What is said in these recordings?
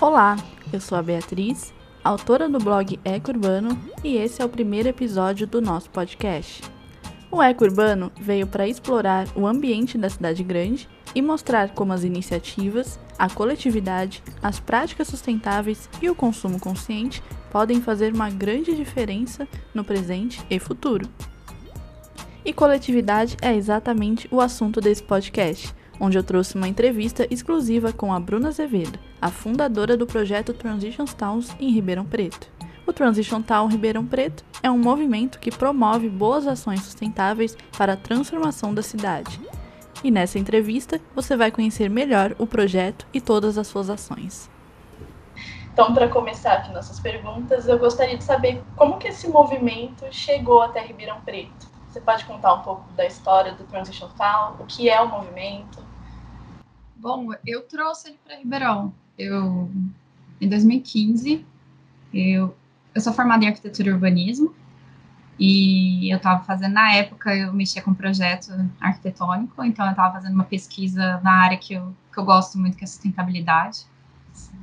Olá, eu sou a Beatriz, autora do blog Eco Urbano, e esse é o primeiro episódio do nosso podcast. O Eco Urbano veio para explorar o ambiente da cidade grande e mostrar como as iniciativas, a coletividade, as práticas sustentáveis e o consumo consciente podem fazer uma grande diferença no presente e futuro. E coletividade é exatamente o assunto desse podcast, onde eu trouxe uma entrevista exclusiva com a Bruna Azevedo, a fundadora do projeto Transition Towns em Ribeirão Preto. O Transition Town Ribeirão Preto é um movimento que promove boas ações sustentáveis para a transformação da cidade. E nessa entrevista você vai conhecer melhor o projeto e todas as suas ações. Então, para começar aqui nossas perguntas, eu gostaria de saber como que esse movimento chegou até Ribeirão Preto. Você pode contar um pouco da história do Transition Town, o que é o movimento? Bom, eu trouxe ele para Ribeirão. Eu, em 2015, eu, eu sou formada em arquitetura e urbanismo. E eu estava fazendo, na época, eu mexia com projeto arquitetônico, então eu estava fazendo uma pesquisa na área que eu, que eu gosto muito, que é sustentabilidade.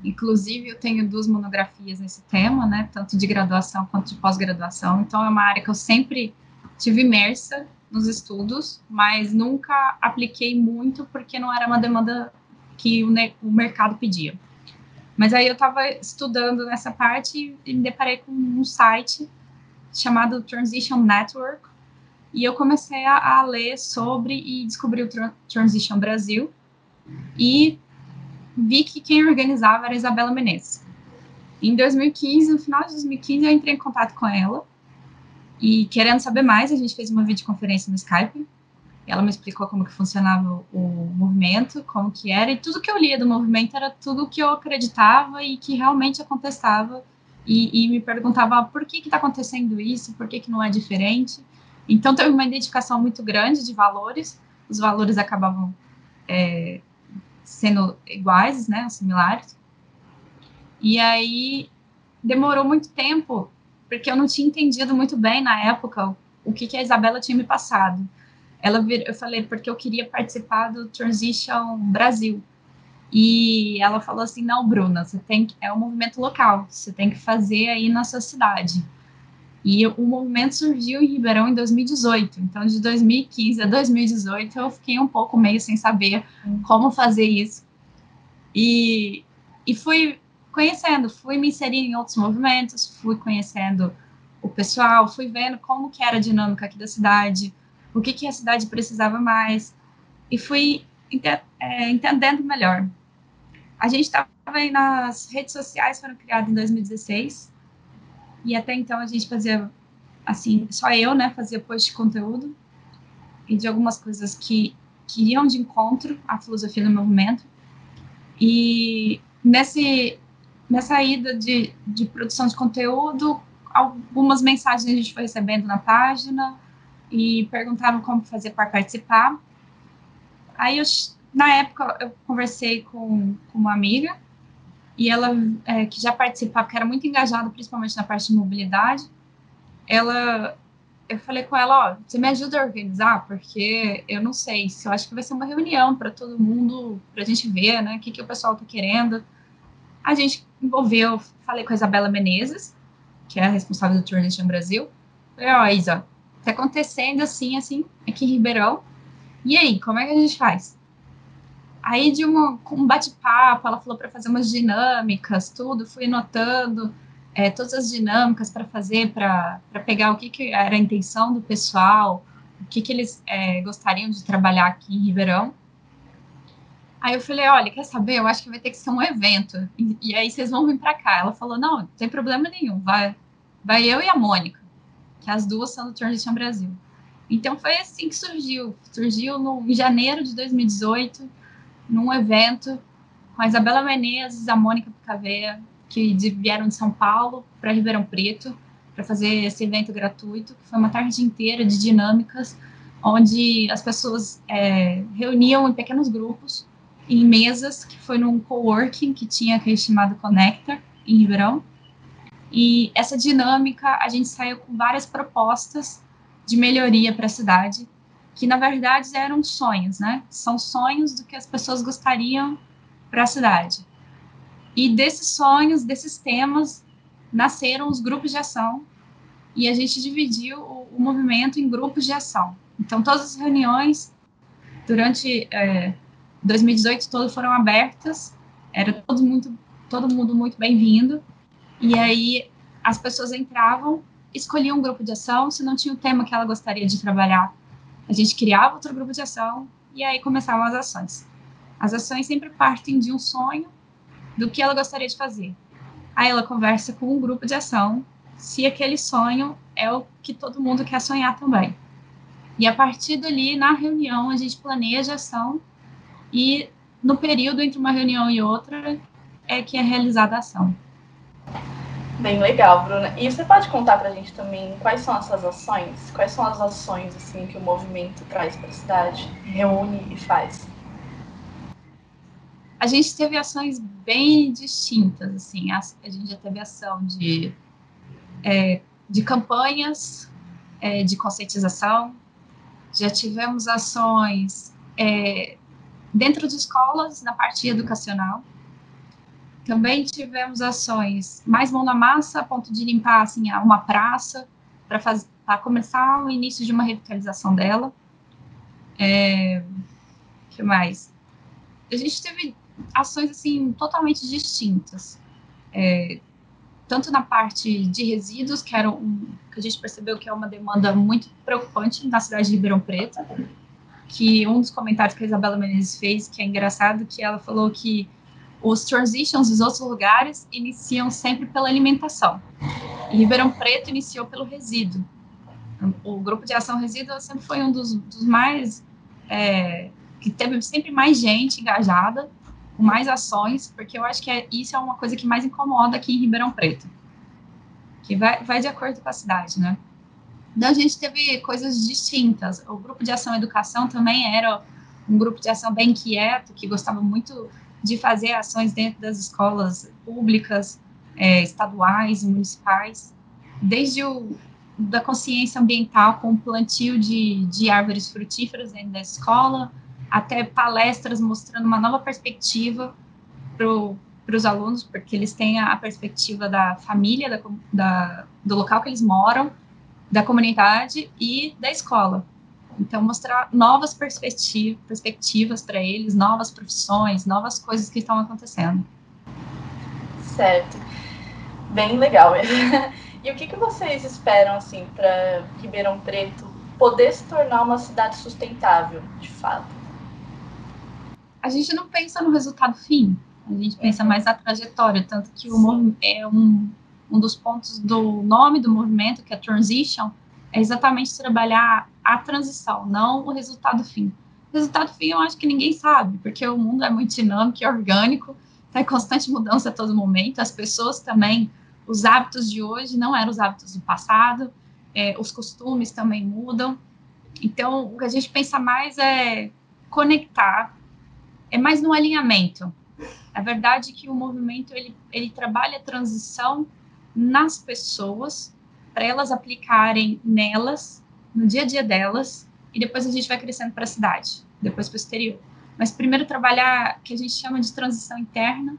Inclusive, eu tenho duas monografias nesse tema, né, tanto de graduação quanto de pós-graduação, então é uma área que eu sempre tive imersa nos estudos, mas nunca apliquei muito porque não era uma demanda que o, o mercado pedia. Mas aí eu estava estudando nessa parte e me deparei com um site chamado Transition Network e eu comecei a, a ler sobre e descobri o Transition Brasil e vi que quem organizava era Isabela Menezes. Em 2015, no final de 2015, eu entrei em contato com ela e querendo saber mais, a gente fez uma videoconferência no Skype. Ela me explicou como que funcionava o movimento, como que era, e tudo que eu lia do movimento era tudo que eu acreditava e que realmente acontecava. E, e me perguntava por que está acontecendo isso, por que, que não é diferente. Então, teve uma identificação muito grande de valores, os valores acabavam é, sendo iguais, né, similares. E aí, demorou muito tempo porque eu não tinha entendido muito bem na época o que, que a Isabela tinha me passado. Ela eu falei porque eu queria participar do Transition Brasil. E ela falou assim: "Não, Bruna, você tem que, é um movimento local, você tem que fazer aí na sua cidade". E o movimento surgiu em Ribeirão em 2018. Então, de 2015 a 2018, eu fiquei um pouco meio sem saber como fazer isso. E, e fui conhecendo, fui me inserindo em outros movimentos, fui conhecendo o pessoal, fui vendo como que era a dinâmica aqui da cidade, o que, que a cidade precisava mais, e fui é, entendendo melhor. A gente estava aí nas redes sociais, foram criadas em 2016, e até então a gente fazia, assim, só eu, né, fazia post de conteúdo, e de algumas coisas que, que iam de encontro à filosofia do movimento, e nesse nessa ida de, de produção de conteúdo, algumas mensagens a gente foi recebendo na página e perguntavam como fazer para participar. Aí, eu, na época, eu conversei com, com uma amiga e ela, é, que já participava, que era muito engajada, principalmente na parte de mobilidade, ela, eu falei com ela, ó, você me ajuda a organizar, porque eu não sei, se eu acho que vai ser uma reunião para todo mundo, para a gente ver, né, o que, que o pessoal está querendo. A gente envolveu, falei com a Isabela Menezes, que é a responsável do Transition Brasil. Falei, ó, Isa, tá acontecendo assim, assim, aqui em Ribeirão. E aí, como é que a gente faz? Aí, de uma, um bate-papo, ela falou para fazer umas dinâmicas, tudo, fui notando é, todas as dinâmicas para fazer, para pegar o que, que era a intenção do pessoal, o que, que eles é, gostariam de trabalhar aqui em Ribeirão. Aí eu falei, olha, quer saber? Eu acho que vai ter que ser um evento. E, e aí vocês vão vir para cá. Ela falou, não, não tem problema nenhum. Vai, vai eu e a Mônica, que as duas são do Transition Brasil. Então foi assim que surgiu. Surgiu no, em janeiro de 2018, num evento com a Isabela Menezes, a Mônica Picaveia, que de, vieram de São Paulo para Ribeirão Preto para fazer esse evento gratuito, que foi uma tarde inteira de dinâmicas, onde as pessoas é, reuniam em pequenos grupos em mesas, que foi num coworking que tinha aquele chamado Connector, em Ribeirão. E essa dinâmica, a gente saiu com várias propostas de melhoria para a cidade, que na verdade eram sonhos, né? São sonhos do que as pessoas gostariam para a cidade. E desses sonhos, desses temas, nasceram os grupos de ação e a gente dividiu o, o movimento em grupos de ação. Então, todas as reuniões durante é, 2018 todo foram abertas, era todo muito todo mundo muito bem-vindo. E aí as pessoas entravam, escolhiam um grupo de ação, se não tinha o tema que ela gostaria de trabalhar, a gente criava outro grupo de ação e aí começavam as ações. As ações sempre partem de um sonho do que ela gostaria de fazer. Aí ela conversa com um grupo de ação se aquele sonho é o que todo mundo quer sonhar também. E a partir dali, na reunião, a gente planeja a ação e no período entre uma reunião e outra é que é realizada a ação. Bem legal, Bruna. E você pode contar para a gente também quais são essas ações? Quais são as ações assim que o movimento traz para a cidade, reúne e faz? A gente teve ações bem distintas, assim. A, a gente já teve ação de, é, de campanhas é, de conscientização, já tivemos ações é, dentro de escolas, na parte educacional. Também tivemos ações mais mão na massa, a ponto de limpar assim, uma praça, para começar o início de uma revitalização dela. É, que mais? A gente teve ações assim totalmente distintas. É, tanto na parte de resíduos, que era um, que a gente percebeu que é uma demanda muito preocupante na cidade de Ribeirão Preto, que um dos comentários que a Isabela Menezes fez, que é engraçado, que ela falou que os transitions dos outros lugares iniciam sempre pela alimentação. E Ribeirão Preto iniciou pelo resíduo. O grupo de ação resíduo sempre foi um dos, dos mais é, que teve sempre mais gente engajada com mais ações, porque eu acho que é, isso é uma coisa que mais incomoda aqui em Ribeirão Preto, que vai, vai de acordo com a cidade, né? Então, a gente teve coisas distintas. O grupo de ação educação também era um grupo de ação bem quieto, que gostava muito de fazer ações dentro das escolas públicas, é, estaduais municipais, desde o da consciência ambiental com o plantio de, de árvores frutíferas dentro da escola, até palestras mostrando uma nova perspectiva para os alunos, porque eles têm a, perspectiva da família, da, da, do local que eles moram, da comunidade e da escola. Então, mostrar novas perspectiva, perspectivas para eles, novas profissões, novas coisas que estão acontecendo. Certo. Bem legal. e o que, que vocês esperam, assim, para Ribeirão Preto poder se tornar uma cidade sustentável, de fato? a gente não pensa no resultado fim, a gente pensa mais na trajetória, tanto que o é um, um dos pontos do nome do movimento, que é Transition, é exatamente trabalhar a transição, não o resultado fim. O resultado fim eu acho que ninguém sabe, porque o mundo é muito dinâmico e orgânico, está em constante mudança a todo momento, as pessoas também, os hábitos de hoje não eram os hábitos do passado, é, os costumes também mudam. Então, o que a gente pensa mais é conectar é mais no alinhamento. É verdade que o movimento ele, ele trabalha a transição nas pessoas para elas aplicarem nelas, no dia a dia delas, e depois a gente vai crescendo para a cidade, depois para o exterior. Mas primeiro trabalhar que a gente chama de transição interna,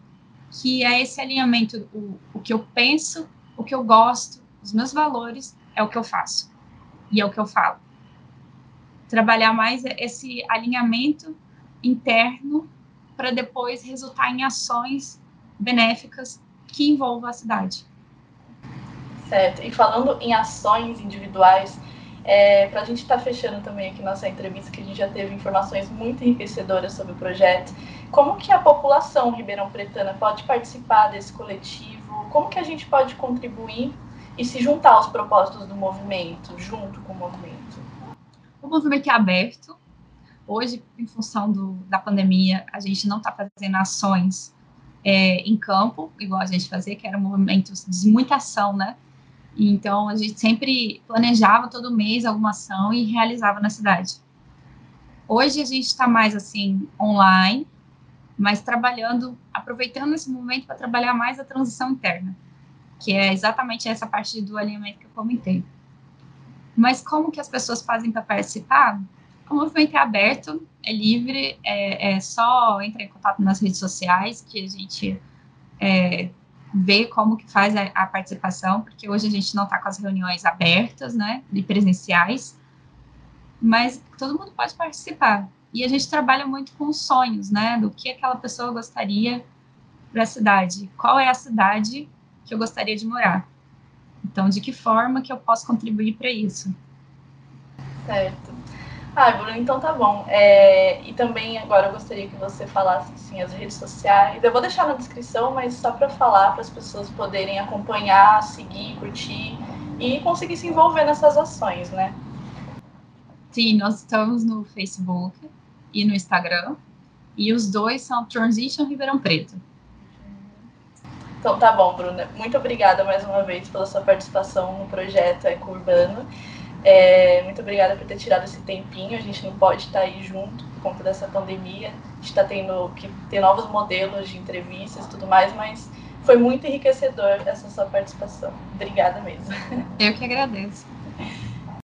que é esse alinhamento, o, o que eu penso, o que eu gosto, os meus valores, é o que eu faço e é o que eu falo. Trabalhar mais esse alinhamento interno para depois resultar em ações benéficas que envolvam a cidade. Certo. E falando em ações individuais, é, para a gente estar tá fechando também aqui nossa entrevista, que a gente já teve informações muito enriquecedoras sobre o projeto, como que a população ribeirão pretana pode participar desse coletivo? Como que a gente pode contribuir e se juntar aos propósitos do movimento, junto com o movimento? O movimento é aberto, Hoje, em função do, da pandemia, a gente não está fazendo ações é, em campo, igual a gente fazia, que era um movimento de muita ação, né? Então, a gente sempre planejava todo mês alguma ação e realizava na cidade. Hoje, a gente está mais, assim, online, mas trabalhando, aproveitando esse momento para trabalhar mais a transição interna, que é exatamente essa parte do alinhamento que eu comentei. Mas como que as pessoas fazem para participar? O movimento é aberto, é livre, é, é, só entrar em contato nas redes sociais, que a gente é, ver como que faz a, a, participação, porque hoje a gente não está com as reuniões abertas, né, e presenciais, mas todo mundo pode participar. E a gente trabalha muito com sonhos, né, do que aquela pessoa gostaria para a cidade. Qual é a cidade que eu gostaria de morar? Então, de que forma que eu posso contribuir para isso? Certo. Ah, Bruno, então tá bom. É, e também agora eu gostaria que você falasse assim, as redes sociais. Eu vou deixar na descrição, mas só para falar, para as pessoas poderem acompanhar, seguir, curtir e conseguir se envolver nessas ações, né? Sim, nós estamos no Facebook e no Instagram. E os dois são Transition Ribeirão Preto. Então tá bom, Bruna. Muito obrigada mais uma vez pela sua participação no projeto Eco Urbano. É, muito obrigada por ter tirado esse tempinho. A gente não pode estar aí junto por conta dessa pandemia. A gente está tendo que ter novos modelos de entrevistas e tudo mais, mas foi muito enriquecedor essa sua participação. Obrigada mesmo. Eu que agradeço.